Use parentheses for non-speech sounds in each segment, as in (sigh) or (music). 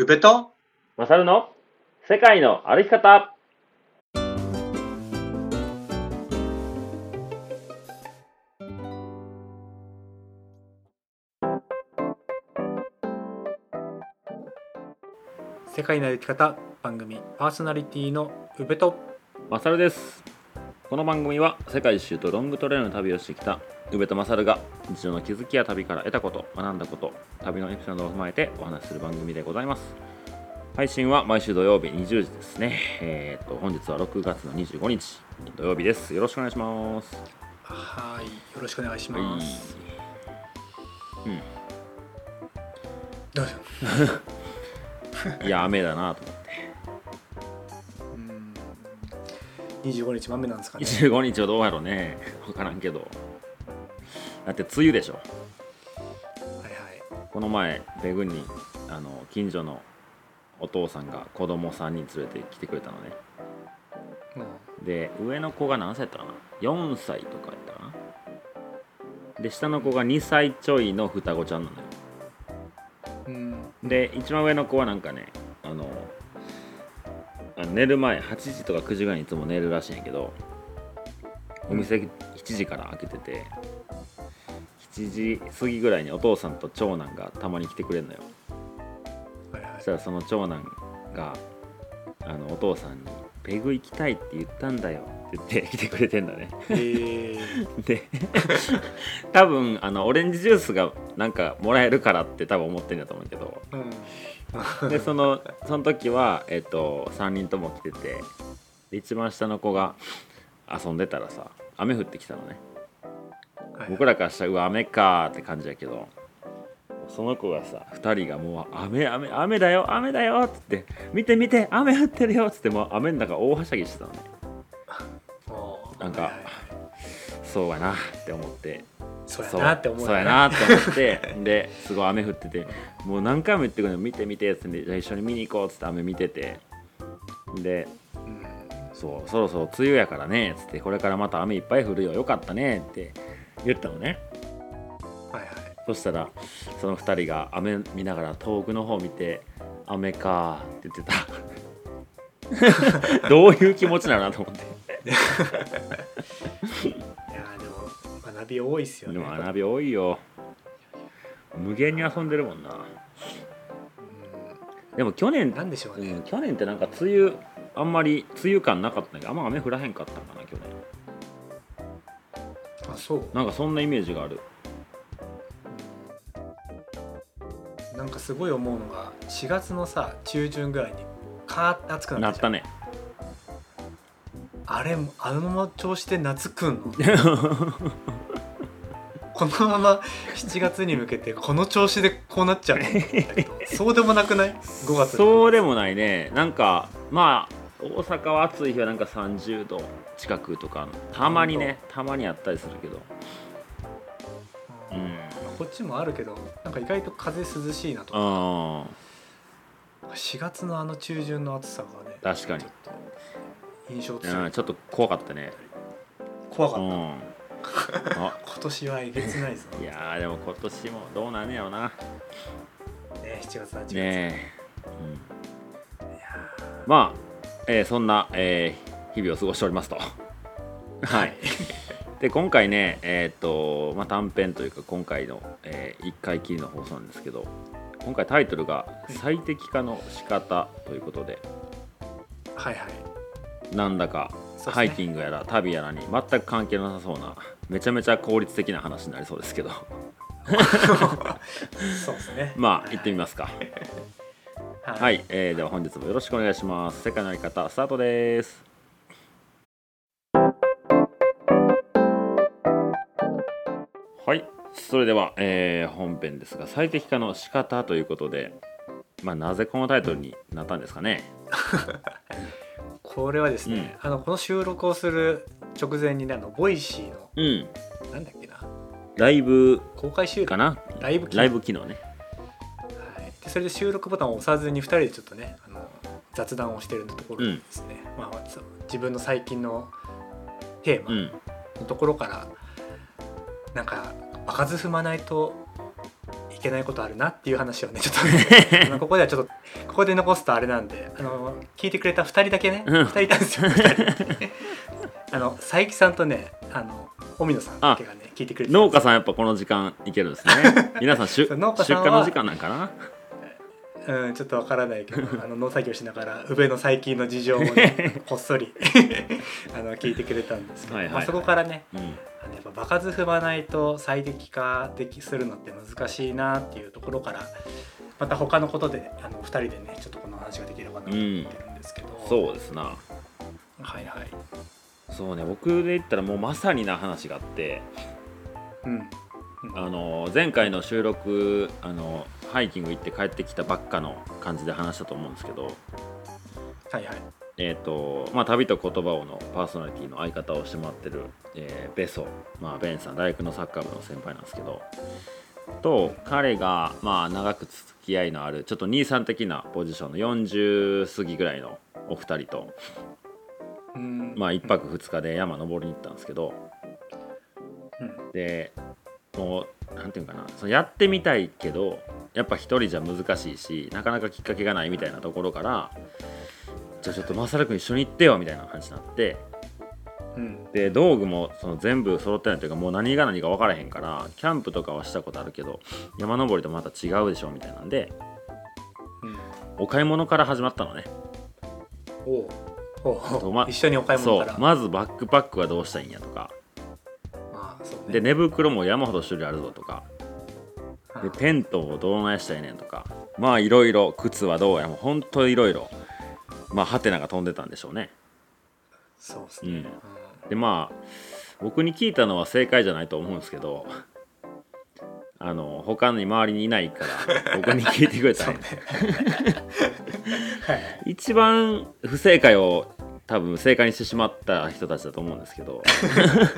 宇部とマサルの？世界の歩き方。世界の歩き方番組パーソナリティの宇部とマサルですこの番組は世界一周とロングトレールの旅をしてきた宇部とマサルが日常の気づきや旅から得たこと学んだこと旅のエピソードを踏まえてお話しする番組でございます。配信は毎週土曜日20時ですね。えっ、と本日は6月の25日土曜日です。よろしくお願いします。はいよろしくお願いしはい。ます、うん。どうぞ。(laughs) いや雨だなと思って25日豆なんですかね。25日はどうやろうね。分からんけど。だって梅雨でしょ。はいはい。この前ベグにあの近所のお父さんが子供3人連れてきてくれたのね。うん。で上の子が何歳やったかな？4歳とかやったかな。で下の子が2歳ちょいの双子ちゃんなのよ。うん。で一番上の子はなんかね寝る前8時とか9時ぐらいにいつも寝るらしいんやけどお店7時から開けてて7時過ぎぐらいにお父さんと長男がたまに来てくれるのよ。はいはい。そしたらその長男があのお父さんに「ペグ行きたいって言ったんだよ」って言って来てくれてんだね。えー、で多分あのオレンジジュースがなんかもらえるからって多分思ってんだと思うけど。うんでそのその時は、えっと3人とも来ててで一番下の子が遊んでたらさ雨降ってきたのね。はい僕らからしたらうわ雨かーって感じやけどその子がさ2人がもう雨雨雨だよ雨だよっつって見て見て雨降ってるよっつってもう雨の中大はしゃぎしてたのね。(laughs) なんかそうやなって思ってそうやな。って思うそうやなって思って。ですごい雨降っててもう何回も言ってくるの見て見てっつって。一緒に見に行こうっつって。雨見てて。でうんそうそろそろ梅雨やからね。っつって。これからまた雨いっぱい降るよ。よかったねって。言ったのね。はいはい。そしたらその2人が雨見ながら遠くの方見て「雨か」って言ってた。(laughs) どういう気持ちなの？なと思って (laughs) 学び多いっすよね。でも花火多いよ。無限に遊んでるもんな。うでも去年んなんでしょうね、うん、去年ってなんか梅雨あんまり梅雨感なかったんだけどあんま雨降らへんかったんかな去年。あそう。なんかそんなイメージがある。なんかすごい思うのが4月のさ中旬ぐらいにカーッて暑くなったね。あれあの調子で夏来んの？(laughs) このまま7月に向けてこの調子でこうなっちゃうそうでもなくない？5月。そうでもないね。なんかまあ大阪は暑い日はなんか30度近くとかたまにねたまにあったりするけど。うん。こっちもあるけどなんか意外と風涼しいなと。かあ。4月のあの中旬の暑さがね確かに。印象強い。ーうんちょっと怖かったね。怖かった、うん。あ (laughs) 今年はえげつないぞ。いやーでも今年もどうなんねやろな。ね7月8月、ねえ、うん、まあ、えーそんな、えー日々を過ごしておりますと。はい。で今回ねえーっと、まあ、短編というか今回の、え1回きりの放送なんですけど今回タイトルが「最適化の仕方ということで。はいはい。なんだかハイキングやら旅やらに全く関係なさそうなめちゃめちゃ効率的な話になりそうですけど。(laughs) そうですね。まあ行ってみますか。ははい、えーでは本日もよろしくお願いします。世界のやり方スタートです。はいそれでは、えー本編ですが最適化の仕方ということでまあなぜこのタイトルになったんですかね (laughs) これはですね、あのこの収録をする直前にねあの Voicy のうん。なんだっけなライブ公開収録かな？ライブ機能。ライブ機能ね。はい、でそれで収録ボタンを押さずに2人でちょっとねあの雑談をしてるところですね、まあ、そう自分の最近のテーマうん。のところから、なんか場数踏まないといいけないことあるなっていう話をねちょっとま (laughs) あここではちょっとここで残すとあれなんであの聞いてくれた2人だけねうん。2人いたんですよ2人。あの佐伯さんとねあの荻野さんだけがね聞いてくれて農家さんやっぱこの時間いけるんですね。(laughs) 皆さん出そう農家出荷の時間なんかな？うん、ちょっとわからないけどあの農作業しながら宇部の最近の事情をね (laughs) こっそりあの聞いてくれたんですけど、はいはい。まあ、そこからねうんあのやっぱ場数踏まないと最適化できするのって難しいなっていうところからまた他のことであの2人でねちょっとこの話ができればなと思ってるんですけど、そうですな。はいはい。そうね僕で言ったらもうまさにな話があって。うん。あの前回の収録あのハイキング行って帰ってきたばっかの感じで話したと思うんですけど。はいはい。えーとまあ、旅と言葉をのパーソナリティの相方をしてもらってる、えーベソ、まあ、ベンさん大学のサッカー部の先輩なんですけどと彼が、まあ、長く付き合いのあるちょっと兄さん的なポジションの40過ぎぐらいのお二人と、うん。まあ、1泊2日で山登りに行ったんですけどうん。でもうなんていうかなそのやってみたいけどやっぱ一人じゃ難しいしなかなかきっかけがないみたいなところからじゃあちょっとマサル君一緒に行ってよみたいな感じになってうん。で道具もその全部揃ってないというかもう何が何か分からへんからキャンプとかはしたことあるけど山登りとまた違うでしょみたいなんでうんお買い物から始まったのね。おう。おま一緒にお買い物から。そうまずバックパックはどうしたらいいんやとか。まあそうね。で寝袋も山ほど種類あるぞとか。あでテントをどうないしたらいいねんとか。まあいろいろ靴はどうやもうほんといろいろまあハテナが飛んでたんでしょうね。そうですね、うんでまあ僕に聞いたのは正解じゃないと思うんですけどあの他に周りにいないから僕に聞いてくれたね。はい。一番不正解を多分正解にしてしまった人たちだと思うんですけど。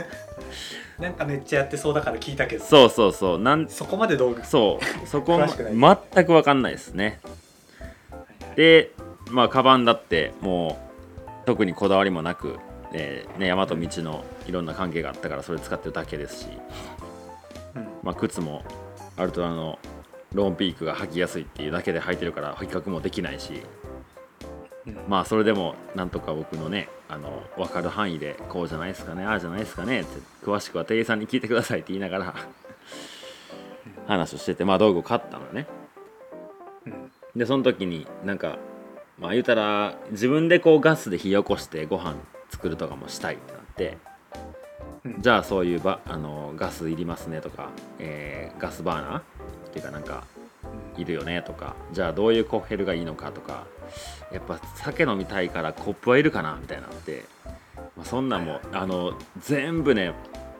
(laughs) なんかめっちゃやってそうだから聞いたけど。そうそうそう。なんそこまで道具。そう。そこ詳しくない。全く分かんないですね。でまあカバンだってもう特にこだわりもなく、えーね、山と道のいろんな関係があったからそれ使ってるだけですし、うん。まあ、靴もアルトラのローンピークが履きやすいっていうだけで履いてるから比較もできないしうん。まあそれでもなんとか僕のねあの分かる範囲でこうじゃないですかねああじゃないですかねって詳しくは店員さんに聞いてくださいって言いながら話をしててまあ道具を買ったのね。うん。でその時になんかまあ言うたら自分でこうガスで火起こしてご飯作るとかもしたいってなってうん。じゃあそういうばあのガスいりますねとか、えーガスバーナーっていうかなんかいるよねとかじゃあどういうコッヘルがいいのかとかやっぱ酒飲みたいからコップはいるかなみたいになって、まあ、そんなんもあの全部ね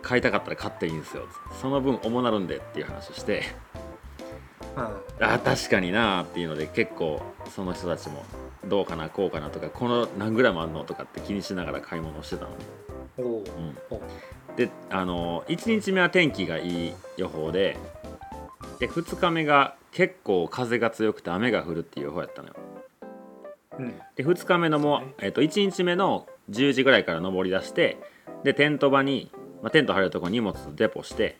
買いたかったら買っていいんですよ。その分重なるんでっていう話をしてうん。あ確かになっていうので結構その人たちもどうかなこうかなとかこの何グラムあんのとかって気にしながら買い物をしてたの。う。うん、であの1日目は天気がいい予報でで2日目が結構風が強くて雨が降るっていう予報やったのよ。うん。で2日目のもえっと1日目の10時ぐらいから登り出してでテント場に、まあ、テント張れるとこに荷物デポして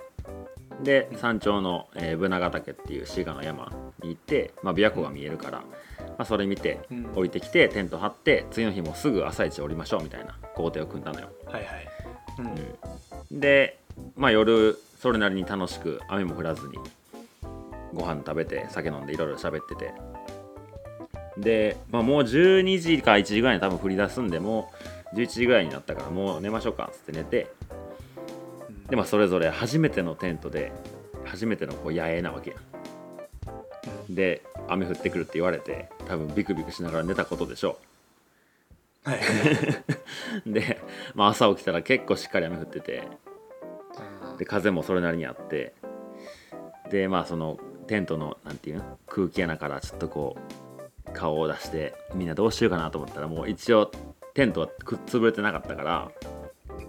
で山頂の、えー、ブナヶ岳っていう滋賀の山に行って、まあ、琵琶湖が見えるから、まあ、それ見てうん。降りてきてテント張って次の日もすぐ朝一降りましょうみたいな工程を組んだのよ。はいはい。うん。で、まあ、夜それなりに楽しく雨も降らずにご飯食べて酒飲んでいろいろ喋ってて。で、まあ、もう12時か1時ぐらいに多分降り出すんでもう11時ぐらいになったからもう寝ましょうかっつって寝てうんで、まあ、それぞれ初めてのテントで初めてのこう野営なわけや。んで雨降ってくるって言われて多分ビクビクしながら寝たことでしょはいはい。う (laughs) で、まあ、朝起きたら結構しっかり雨降っててうんで風もそれなりにあってでまあそのテントのなんていうの？空気穴からちょっとこう顔を出してみんなどうしようかなと思ったらもう一応テントはくっ潰れてなかったから、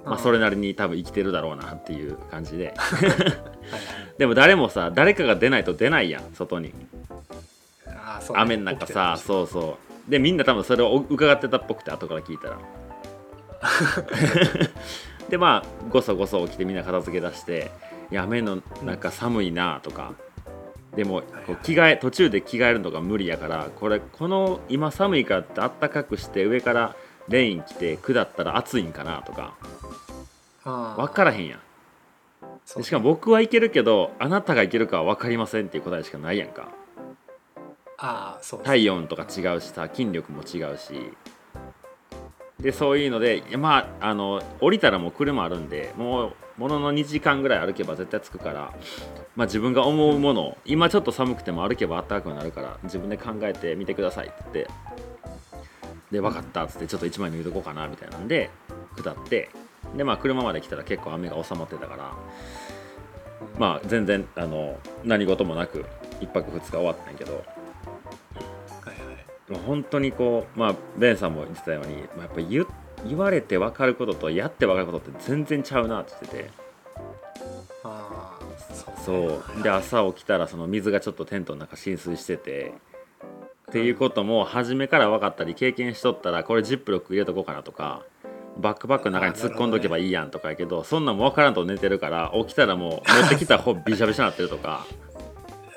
まあ、それなりに多分生きてるだろうなっていう感じで。(laughs) でも誰もさ誰かが出ないと出ないやん外に。あーそうね。雨の中さそうそう。でみんな多分それを伺ってたっぽくて後から聞いたら。(laughs) でまあごそごそ起きてみんな片付け出して「いや雨の中寒いな」とか。でもはい。こう着替え途中で着替えるのが無理やからこれこの今寒いからってあったかくして上からレイン着て下ったら暑いんかなとか。あ分からへんやん。しかも僕はいけるけどあなたがいけるかは分かりませんっていう答えしかないやんか。ああそう体温とか違うしさ筋力も違うし。でそういうのでまああの降りたらもう車あるんでもうものの2時間ぐらい歩けば絶対着くから、まあ、自分が思うものを今ちょっと寒くても歩けば暖かくなるから自分で考えてみてくださいって言ってで分かったっつってちょっと1枚脱いどこうかなみたいなんで下ってでまあ車まで来たら結構雨が収まってたからまあ全然あの何事もなく1泊2日終わったんやけど。はいはい。もう本当にこうまあベンさんも言ってたように、まあ、やっぱり言言われて分かることとやって分かることって全然ちゃうなって言ってて。ああそうそう。で朝起きたらその水がちょっとテントの中浸水しててっていうことも初めから分かったり経験しとったらこれジップロック入れとこうかなとかバックパックの中に突っ込んどけばいいやんとかやけどそんなんも分からんと寝てるから起きたらもう持ってきた方ビシャビシャなってるとか。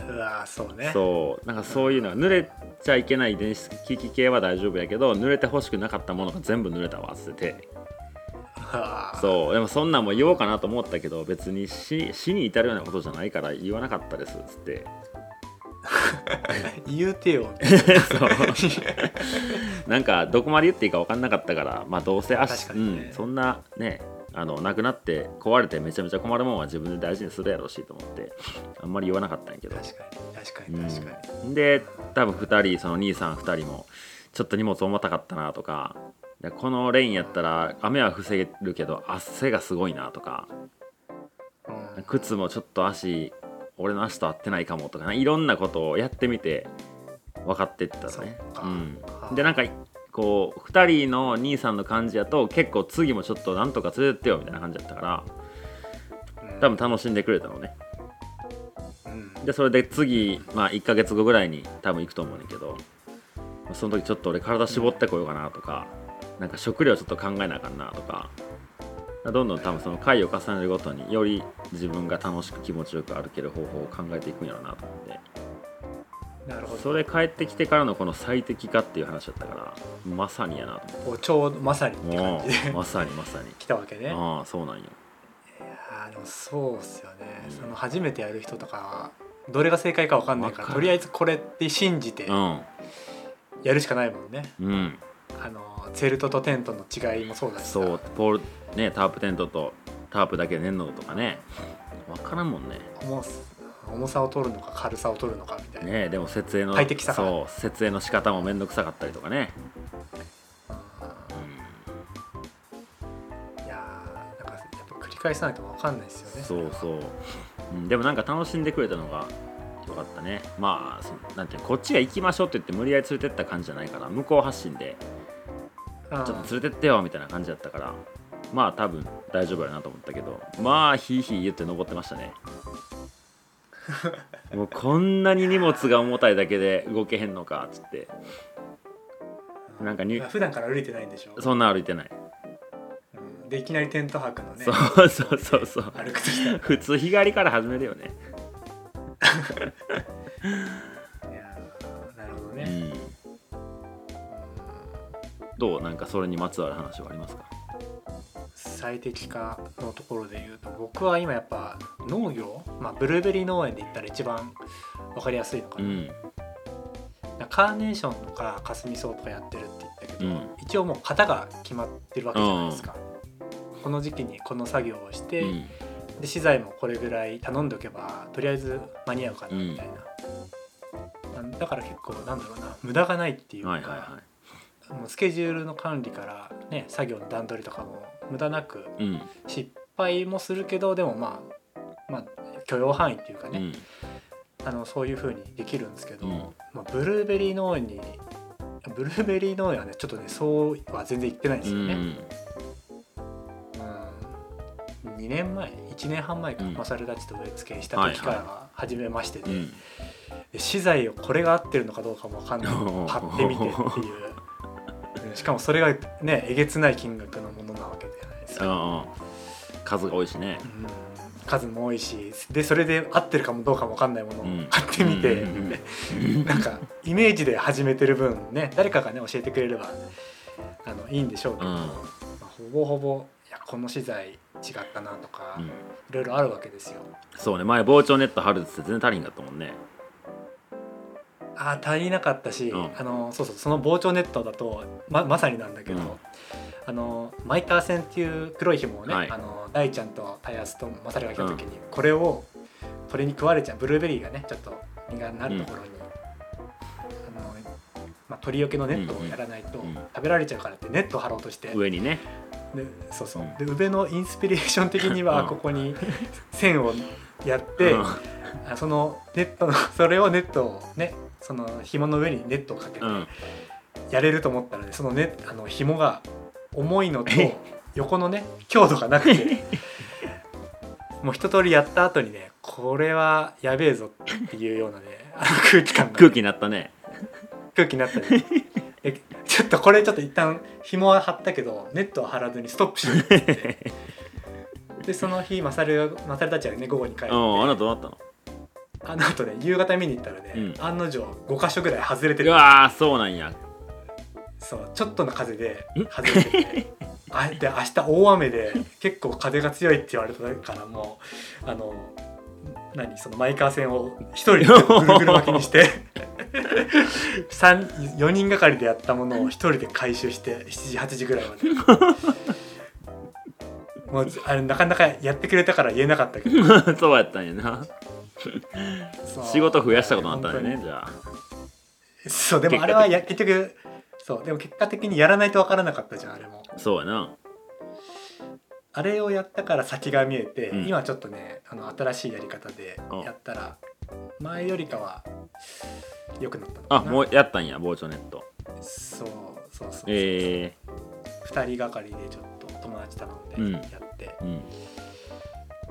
うわそうね。そうなんかそういうのが濡れちゃいけない電子機器系は大丈夫やけど濡れてほしくなかったものが全部濡れたわっつっててそうでもそんなんも言おうかなと思ったけど別に死死に至るようなことじゃないから言わなかったですっつって (laughs) 言うてよ。(laughs) そう。(laughs) なんかどこまで言っていいか分かんなかったからまあどうせ足、ね。ん、そんなねあのなくなって壊れてめちゃめちゃ困るもんは自分で大事にするやろうしと思ってあんまり言わなかったんやけど。確かに確かに確かに、うん、で多分2人その兄さん2人もちょっと荷物重たかったなとかでこのレインやったら雨は防げるけど汗がすごいなとかうん。靴もちょっと足俺の足と合ってないかもとかいろんなことをやってみて分かってったのね。うん。はあ。でなんかこう2人の兄さんの感じやと結構次もちょっとなんとか連れてってよみたいな感じだったからうん。多分楽しんでくれたのね。うん。でそれで次、まあ、1ヶ月後ぐらいに多分行くと思うねんだけどまあその時ちょっと俺体絞ってこようかなとかなんか食料ちょっと考えなあかんなとかどんどん多分その回を重ねるごとにより自分が楽しく気持ちよく歩ける方法を考えていくんやろうなと思って。なるほど。それ帰ってきてからのこの最適化っていう話だったからまさにやなと思って。ちょうどまさにっても感じで。うまさにまさに。来たわけね。ああそうなんよ。あーでもそうっすよね、うん。その初めてやる人とかはどれが正解か分かんないからとりあえずこれって信じてうん。やるしかないもんね、うんあのツェルトとテントの違いもそうだしさ。そうポールねタープテントとタープだけで寝んのとかね。分からんもんね。重さ重さを取るのか軽さを取るのかみたいな、ねでも設営の快適さがそう設営の仕方も面倒くさかったりとかね、いやーなんかやっぱ繰り返さないと分かんないですよねうん、そうそう、うん、でもなんか楽しんでくれたのがよかったね。まあそなんていうのこっちが行きましょうって言って無理やり連れてった感じじゃないから向こう発信でちょっと連れてってよみたいな感じだったからまあ多分大丈夫やなと思ったけどまあヒーヒー言って登ってましたね。(laughs) もうこんなに荷物が重たいだけで動けへんのかっつって。なんかに普段から歩いてないんでしょ、そんな歩いてない、うんでいきなりテント泊のねそうそうそうそう。普通日帰りから始めるよねやーなるほどね、うん。どうなんかそれにまつわる話はありますか？最適化のところで言うと僕は今やっぱ農業、まあ、ブルーベリー農園で言ったら一番分かりやすいのかな、うん。カーネーションとかカスミソウとかやってるって言ったけど、うん。一応もう型が決まってるわけじゃないですか、この時期にこの作業をして、うんで資材もこれぐらい頼んでおけばとりあえず間に合うかなみたいな、なんだから結構なんだろうな無駄がないっていうか、はいはいはもうスケジュールの管理からね作業の段取りとかも無駄なくいうん。失敗もするけどでもまあまあ許容範囲っていうかね、うん。あのそういう風にできるんですけど、うん。まあ、ブルーベリー農園にブルーベリー農園はねちょっとねそうは全然行ってないんでうすよね。ん。うん、2年前1年半前か、うん。マサルたちと植え付けした時からは初めましてで,、うん。で資材をこれが合ってるのかどうかも分かんない。買ってみてっていう。うんしかもそれがねえげつない金額のものなわけじゃないですか。あ数が多いしね。うん。数も多いしでそれで合ってるかもどうかも分かんないものをうん。買ってみて、うん。(laughs) なんかイメージで始めてる分ね誰かがね教えてくれればあのいいんでしょうけど、うん。まあほぼほぼいやこの資材違ったなとか、うん。いろいろあるわけですよ。そうね。前膨張ネット貼るって全然足りんかったもんね。あー足りなかったし、うん。あのそうそうその膨張ネットだとままさになんだけど、うん。あのマイター線っていう黒い紐をね、はい。あの大ちゃんとタイヤスとマサルが来た時に、これを鳥に食われちゃうブルーベリーがねちょっと実がなるところに、まあ、鳥よけのネットをやらないと食べられちゃうからってネットを張ろうとして、上にね。でそうそう。うん。で宇部のインスピレーション的にはうん。ここに線をやって、うそのネットの (laughs) それをネットをねその紐の上にネットをかけてうん。やれると思ったらねそのねあの紐が重いのと横のね強度がなくて。(laughs) もう一通りやった後にねこれはやべえぞっていうようなね空気感が。ね、空気になったね空気になったり。えちょっとこれちょっと一旦紐は張ったけどネットは張らずにストップしようって言って。でその日マサルマサルたちはね午後に帰って。うんあなたどうなったの？あの後ね夕方見に行ったらね、うん。案の定5箇所ぐらい外れてうるわーそうなんや。そうちょっとの風でん外れてて。あで明日大雨で結構風が強いって言われたからもうあの何そのマイカー線を一人でぐるぐる巻きにして。三 (laughs) (laughs) 4人がかりでやったものを一人で回収して7時8時ぐらいまで。(laughs) もうあれなかなかやってくれたから言えなかったけど。(laughs) そうやったんやな。仕事増やしたことになったんやね本じゃあ。そうでもあれはや結局そうでも結果的にやらないと分からなかったじゃんあれも。そうやな。あれをやったから先が見えて、うん。今ちょっとねあの新しいやり方でやったら前よりかは良くなったのかな。あもうやったんや膨張ネット。そうそうそうそう、え2人がかりでちょっと友達頼うん。んでやって、ー、うん。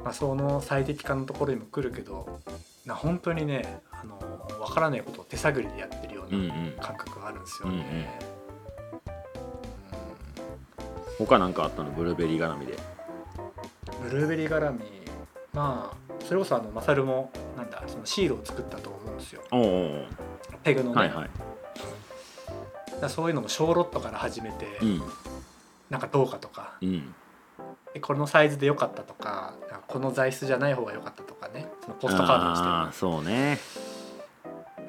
まあ、その最適化のところにも来るけどな本当にねあの分からないことを手探りでやってるよううんうなん。感覚があるんですよね、他なんかあったの？ブルーベリー絡みで。うんブルーベリー絡み。まあそれこそあのマサルもそのシールを作ったと思うんですよ。ペグのね、はいはい。そういうのも小ロットから始めて、うん。なんかどうかとか。うん。でこのサイズで良かったとかこの材質じゃない方が良かったとかね。そのポストカードにしても。ああそうね。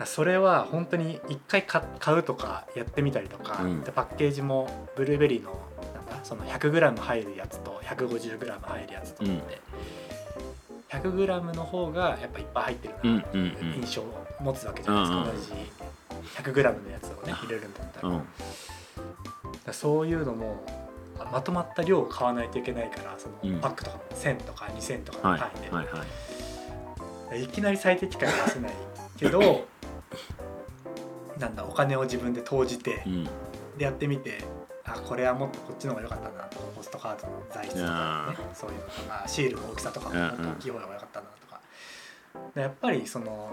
それは本当に一回買買うとかやってみたりとか、うん。でパッケージもブルーベリーのなんだその 100g 入るやつと 150g 入るやつと思って、100g の方がやっぱいっぱい入ってるうんなって印象を持つわけじゃないですか、同じ 100g のやつをね入れるんだったら,、うん。そういうのもあまとまった量を買わないといけないからそうん。のパックとかも1000とか2000とかはいの単位で、はいはい。いきなり最適解は出せないけど (laughs) なんだお金を自分で投じてうん。でやってみてあこれはもっとこっちの方が良かったなとかポストカードの材質とか、ね、そういうのとかシールの大きさとかもっと大きい方が良かったなとか。でやっぱりその、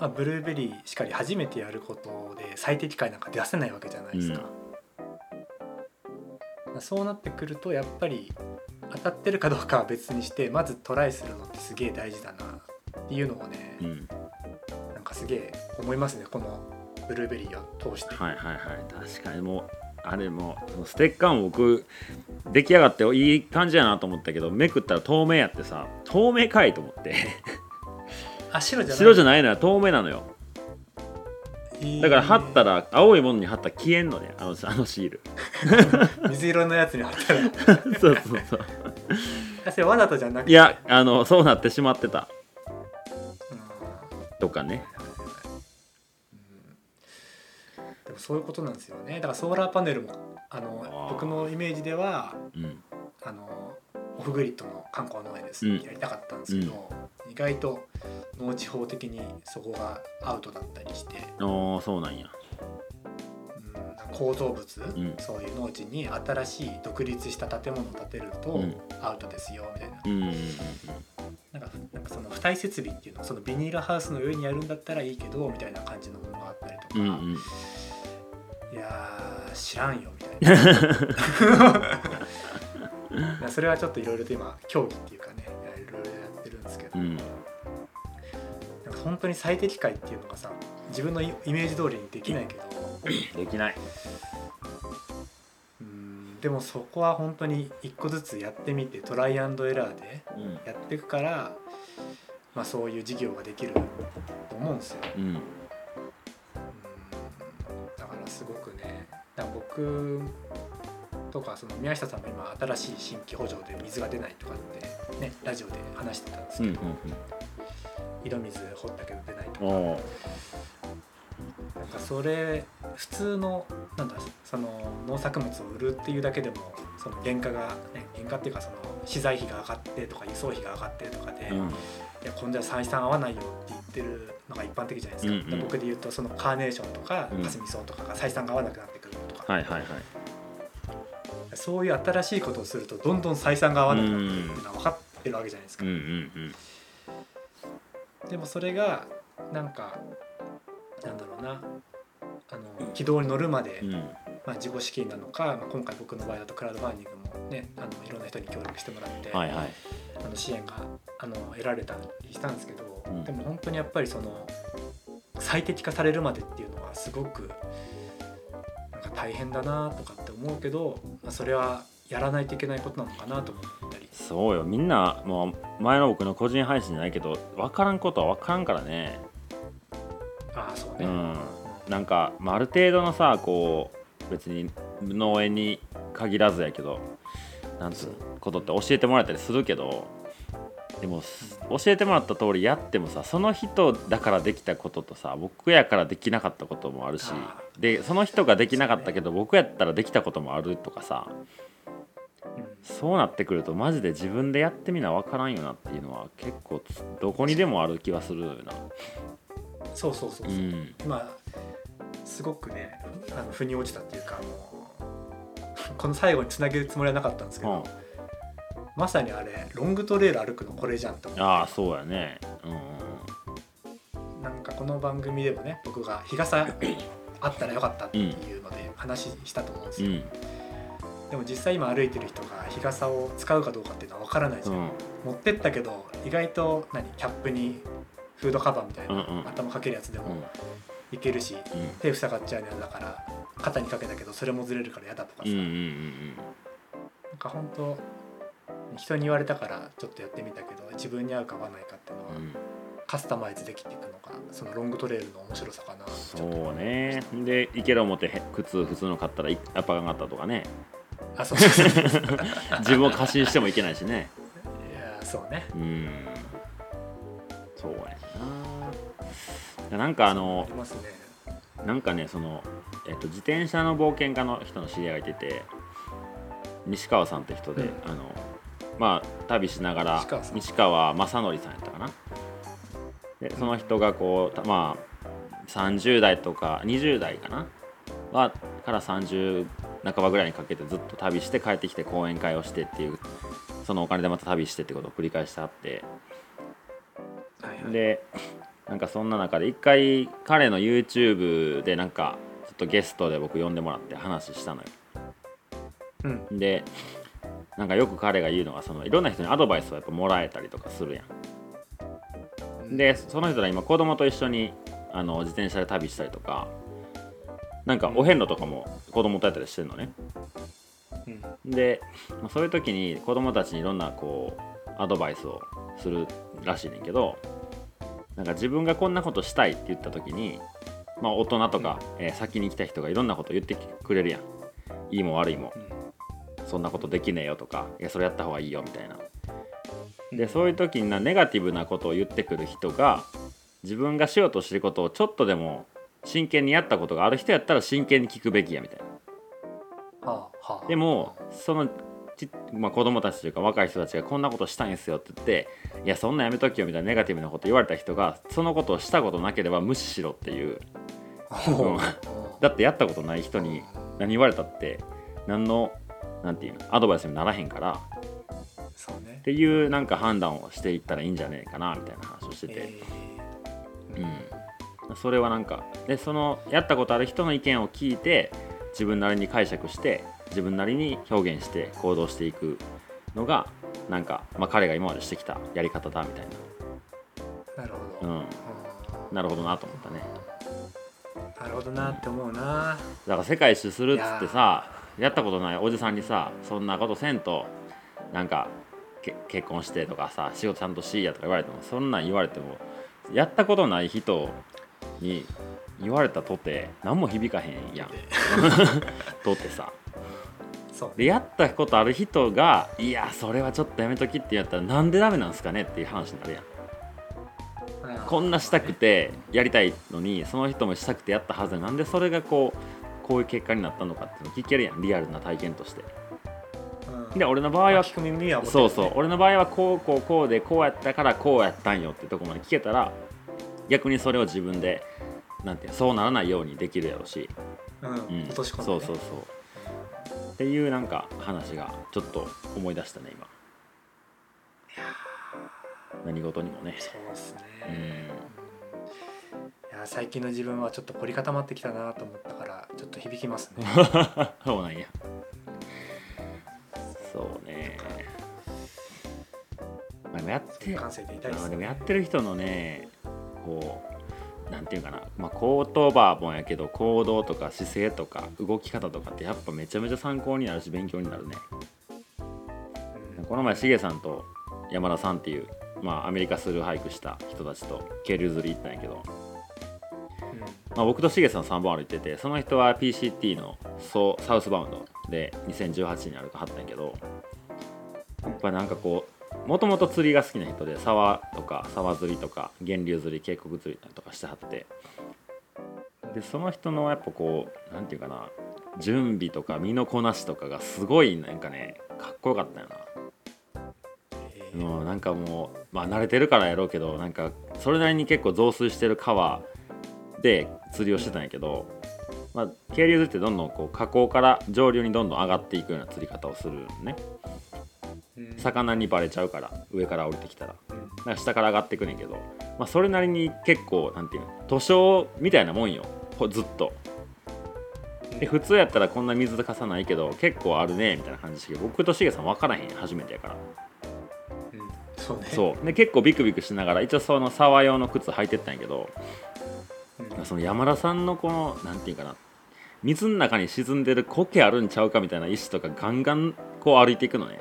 まあ、ブルーベリーしかり初めてやることで最適解なんか出せないわけじゃないですか。そうなってくるとやっぱり当たってるかどうかは別にしてまずトライするのってすげえ大事だなっていうのをね、うん。なんかすげえ思いますねこのブルーベリーを通して。はいはいはい。確かにもうあれもステッカーも僕出来上がっていい感じやなと思ったけどめくったら透明やってさ透明かいと思って。あ白じゃない白じゃないのよ。透明なのよ。だから貼ったらら青いものに貼ったら消えんのね。あのあのシール。(laughs) 水色のやつに貼ったら。(laughs) そうそうそう。あそれわざとじゃなくて？いやあのそうなってしまってた。うん。とかねでもそういうことなんですよね。だからソーラーパネルもあの僕のイメージではうん。あのオフグリッドの観光農園です、うん。やりたかったんですけど、意外と農地法的にそこがアウトだったりして、ああそうなんや。うん、構造物、ん。そういう農地に新しい独立した建物を建てるとうん。アウトですよみたいな。うんうんうんなんかなんかその付帯設備っていうのそのビニールハウスの上にやるんだったらいいけどみたいな感じのものがあったりとか、うんうん知らんよみたいな。(laughs) それはちょっといろいろと今競技っていうかねいろいろやってるんですけど、うん。なんか本当に最適解っていうのがさ自分のイイメージ通りにできないけど。(coughs) できない。うんでもそこは本当に一個ずつやってみてトライアンドエラーでうん。やっていくから、まあ、そういう事業ができると思うんですよ。うん僕とかその宮下さんも今新しい新規補助で水が出ないとかってねラジオで話してたんですうんけど、井戸水掘ったけど出ないとか、なんかそれ普通のなんだその農作物を売るっていうだけでもその原価がね原価っていうかその資材費が上がってとか輸送費が上がってとかで、うん。いやこんじゃ採算合わないよって言ってるのが一般的じゃないですか、うんうん。で僕で言うとそのカーネーションとかうん。カスミソウとかが採算が合わなくなってはいはいはい。そういう新しいことをするとどんどん採算が合わなくなってくるっていうのは分かってるわけじゃないですか、うんうんでもそれがなんかなんだろうなあの軌道に乗るまで、うん。うんまあ、自己資金なのか、まあ、今回僕の場合だとクラウドファンディングもねあのいろんな人に協力してもらって、はいはい。あの支援があの得られたりしたんですけど、うん。でも本当にやっぱりその最適化されるまでっていうのはすごく大変だなとかって思うけど、まあ、それはやらないといけないことなのかなと思ったり。そうよ。みんなもう前の僕の個人配信じゃないけど分からんことは分からんからね。ああそうね、うん。なんか、まあ、ある程度のさこう別に農園に限らずやけどなんつうことって教えてもらえたりするけどでもす教えてもらった通りやってもさその人だからできたこととさ僕やからできなかったこともあるしあでその人ができなかったけど僕やったらできたこともあるとかさうん。そうなってくるとマジで自分でやってみな分からんよなっていうのは結構つどこにでもある気はするよな。そうそうそうそう、うん。今すごくねあの腑に落ちたっていうかあの (laughs) この最後につなげるつもりはなかったんですけど、うんまさにあれロングトレイル歩くのこれじゃんと。思ってああそうやね。うんなんかこの番組でもね僕が日傘あったらよかったっていうので話したと思うんですよ、うん。でも実際今歩いてる人が日傘を使うかどうかっていうのは分からないじゃん、うん。持ってったけど意外と何キャップにフードカバーみたいな、うんうん。頭かけるやつでもうん。いけるし、うん。手塞がっちゃうの嫌だから肩にかけたけどそれもずれるから嫌だとかさ、うんうんうん。なんか本当人に言われたからちょっとやってみたけど自分に合うか合わないかっていうのは、うん。カスタマイズできていくのがそのロングトレイルの面白さかな。そうね。でいける思ってへ靴普通の買ったらいやっぱ上がったとかね。あそうそう (laughs) 自分を過信してもいけないしね。やそうね。うん。そうやな。なんかあのあね。なんかねその、えっと、自転車の冒険家の人の知り合いがいてて西川さんって人で、うん。あのまあ旅しながら西川正則さんやったかな。でその人がこうたまあ30代とか20代かな。はから30半ばぐらいにかけてずっと旅して帰ってきて講演会をしてっていうそのお金でまた旅してってことを繰り返してあって。はいはい。でなんかそんな中で一回彼の YouTube でなんかちょっとゲストで僕呼んでもらって話したのよ。うん。でなんかよく彼が言うのがそのいろんな人にアドバイスをやっぱもらえたりとかするやん。でその人ら今子供と一緒にあの自転車で旅したりとかなんかお遍路とかも子供とやったりしてるのね。うん。でまあそういう時に子供たちにいろんなこうアドバイスをするらしいねんけどなんか自分がこんなことしたいって言った時に、まあ、大人とか、えー先に来た人がいろんなこと言ってくれるやん。いいも悪いも。うんそんなことできねえよとかいやそれやった方がいいよみたいな。でそういう時になネガティブなことを言ってくる人が自分がしようとしてることをちょっとでも真剣にやったことがある人やったら真剣に聞くべきやみたいな。はあはあ。でもそのち、まあ、子供たちというか若い人たちがこんなことしたいんですよって言っていやそんなやめときよみたいなネガティブなこと言われた人がそのことをしたことなければ無視しろっていう。(laughs) だってやったことない人に何言われたって何のなんていうのアドバイスにならへんからそうね。っていうなんか判断をしていったらいいんじゃねえかなみたいな話をしてて、えうん、それはなんかでそのやったことある人の意見を聞いて自分なりに解釈して自分なりに表現して行動していくのがなんか、まあ、彼が今までしてきたやり方だみたいな。るほど、うん。なるほどなと思ったね。なるほどなって思うな。だから世界一周するっつってさやったことないおじさんにさそんなことせんとなんかけ結婚してとかさ仕事ちゃんとしいやとか言われてもそんなん言われてもやったことない人に言われたとて何も響かへんやん。(laughs) とってさ。そう。でやったことある人がいやそれはちょっとやめときって言ったらなんでダメなんすかねっていう話になるやん。うんこんなしたくてやりたいのにその人もしたくてやったはずでなんでそれがこうこういう結果になったのかっていうの聞けるやんリアルな体験として。うん。で俺の場合は聞く耳は持ってるそうそう。俺の場合はこうこうこうでこうやったからこうやったんよってとこまで聞けたら逆にそれを自分でなんてそうならないようにできるやろし、うん。うん、ね、そうそうそう。っていうなんか話がちょっと思い出したね今。何事にもね。そうですね、うん。いや最近の自分はちょっと凝り固まってきたなと思ったからちょっと響きますね。(laughs) そうなんや。そうね。まあでもやって感性でいですね。あでもやってる人のねこうなんていうかな、まあ、言葉もやけど行動とか姿勢とか動き方とかってやっぱめちゃめちゃ参考になるし勉強になるね。うん。この前しげさんと山田さんっていう、まあ、アメリカスルーハイクした人たちと渓流釣り行ったんやけど、まあ、僕としげさん3本歩いててその人は PCT のソサウスバウンドで2018年に歩かはったんやけどやっぱなんかこうもともと釣りが好きな人で沢とか沢釣りとか源流釣り渓谷釣りとかしてはってでその人のやっぱこうなんていうかな準備とか身のこなしとかがすごいなんかねかっこよかったよな。えーもうなんかもうまあ慣れてるからやろうけどなんかそれなりに結構増水してる川で釣りをしてたんやけど、まあ、渓流釣りってどんどんこう河口から上流にどんどん上がっていくような釣り方をするのね。うん。魚にバレちゃうから上から降りてきたら。うん。だから下から上がってくねんけど、まあ、それなりに結構なんていうの図書みたいなもんよ。ほずっと。で普通やったらこんな水かさないけど結構あるねみたいな感じして僕としげさん分からへん初めてやから。うん。そうね。そう。で結構ビクビクしながら一応その沢用の靴履いてったんやけどうん。その山田さんのこのなんていうかな水の中に沈んでる苔あるんちゃうかみたいな石とかガンガンこう歩いていくのね。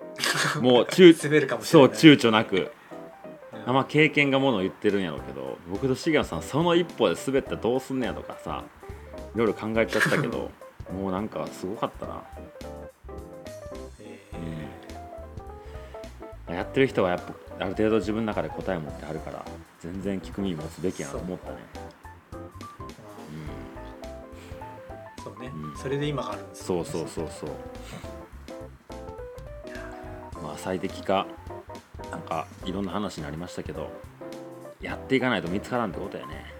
(laughs) もう躊そう躊躇なく。うん。あんま経験がものを言ってるんやろうけど僕と重野さんその一歩で滑ったらどうすんねやとかさいろいろ考えちゃったけど (laughs) もうなんかすごかったな、え。うん、やってる人はやっぱある程度自分の中で答えを持ってはるから全然聞く耳持つべきやなと思ったね。ーそうね、うん。それで今があるんですそうそうそうそう。まあ最適化なんかいろんな話になりましたけどやっていかないと見つからんってことやね。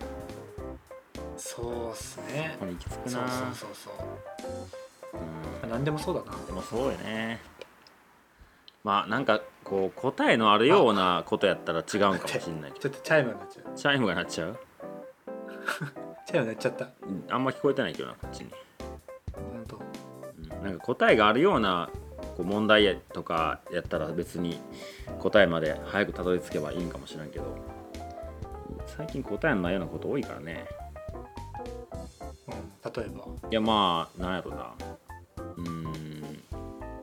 そうっすね。ここに行き着くそうなそうそうそう。うん。何でもそうだな。でもそうよね。まあなんかこう答えのあるようなことやったら違うんかもしれないちょっとチャイムになっちゃう。チャイムが鳴っちゃう？(laughs) チャイム鳴っちゃった。うんあんま聞こえてないけどなこっちに、本当。うん。なんか答えがあるようなこう問題やとかやったら別に答えまで早くたどり着けばいいんかもしれんけど。最近答えのないようなこと多いからね。うん例えば。いやまあなんやろな。うーん。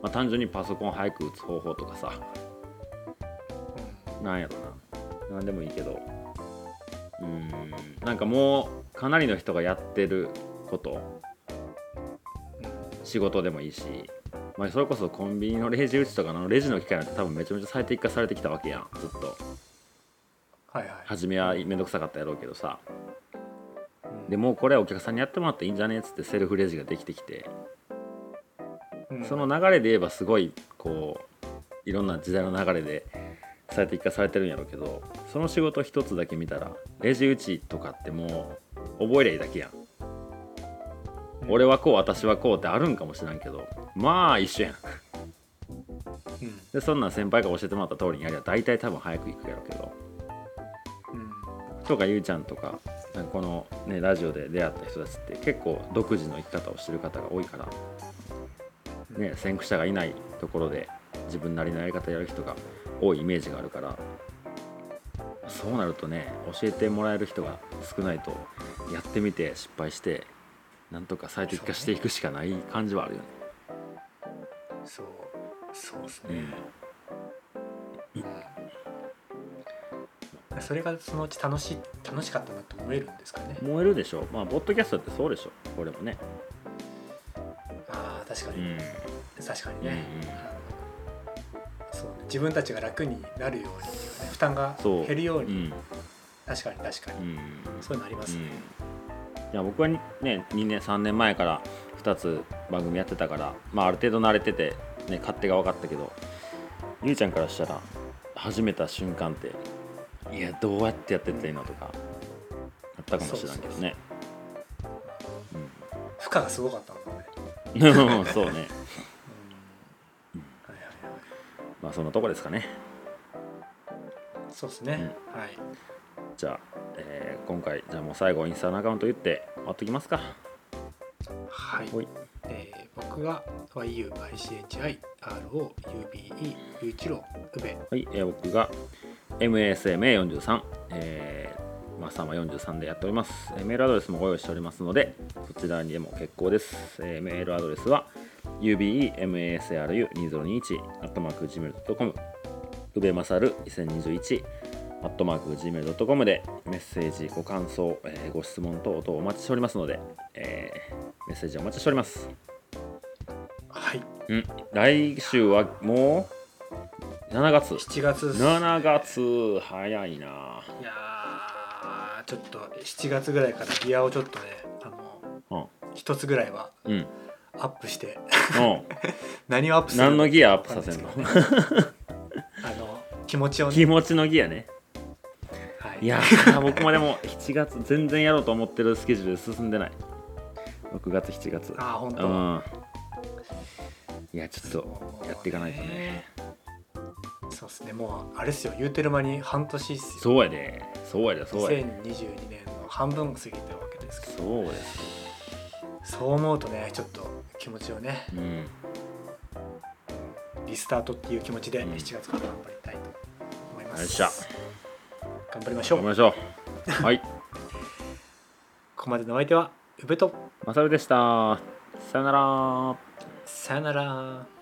まあ単純にパソコン早く打つ方法とかさなんやろな。なんでもいいけど。うーん。なんかもうかなりの人がやってること。仕事でもいいし、まあ、それこそコンビニのレジ打ちとかのレジの機械なんて多分めちゃめちゃ最適化されてきたわけやん。ずっと。はいはい。初めはめんどくさかったやろうけどさ。うん。でもうこれお客さんにやってもらっていいんじゃねっつってセルフレジができてきて。うん。その流れで言えばすごいこういろんな時代の流れで最適化されてるんやろうけどその仕事一つだけ見たらレジ打ちとかってもう覚えりゃいいだけやん。うん。俺はこう私はこうってあるんかもしらんけどまあ一緒やん。うん。でそんなん先輩が教えてもらった通りにやりゃ大体多分早く行くやろうけど。うん。とかゆうちゃんとかなんかこのねラジオで出会った人たちって結構独自の生き方をしてる方が多いからね先駆者がいないところで自分なりのやり方やる人が多いイメージがあるからそうなるとね教えてもらえる人が少ないとやってみて失敗してなんとか最適化していくしかない感じはあるよね。そうそうですね、うん。うん、それがそのうち楽しい楽しかったなと思えるんですかね。燃えるでしょまあポッドキャストってそうでしょ。これもね。ああ確かに、うん。確かにうんうね自分たちが楽になるようにね負担が減るように。うん。確かに確かに、うん。そういうのあります。ね、いや僕はね2年3年前から2つ番組やってたから、まあ、ある程度慣れてて、ね、勝手が分かったけどゆうちゃんからしたら始めた瞬間っていやどうやってやってったらいいのとかあったかもしれないけどね。負荷がすごかったのかね、う (laughs) んそうねまあそんなとこですかね。そうですね、はい。じゃあ、えー今回じゃあもう最後インスタのアカウント言って終わっときますか。はい。ほい。えー僕が YUICHIROUBE ゆういちろううべはい、えー僕が MASMA43、えー、まあ、3は43でやっております、えーメールアドレスもご用意しておりますので、そちらにでも結構です。えーメールアドレスは ubemasaru2021 アットマーク gmail.com うべまさる2021アットマーク gmail.com でメッセージ、ご感想、えーご質問等々お待ちしておりますので、えーメッセージお待ちしております。はい。うん、来週はもう7月。7月7月。早いな。いやーちょっと7月ぐらいからギアをちょっとねあのうん。一つぐらいはうんアップして。うん。(laughs) 何をアップする何のギアアップさせんの？(laughs) あの気持ちをね。気持ちのギアね。はい。いやー (laughs) 僕もでも7月全然やろうと思ってるスケジュール進んでない。6月7月。あー本当。うん。いやちょっとやっていかないとね。そうですね。もうあれですよ。言うてる間に半年っすよ。そうやで。そうやでそうやで。2022年の半分過ぎてるわけですけど。そうですそう思うとねちょっと気持ちをねうん。リスタートっていう気持ちでうん。7月から頑張りたいと思います、頑張りましょう。頑張りましょう。(laughs) はい。ここまでのお相手は宇部と。まさるでした。さよなら。さよなら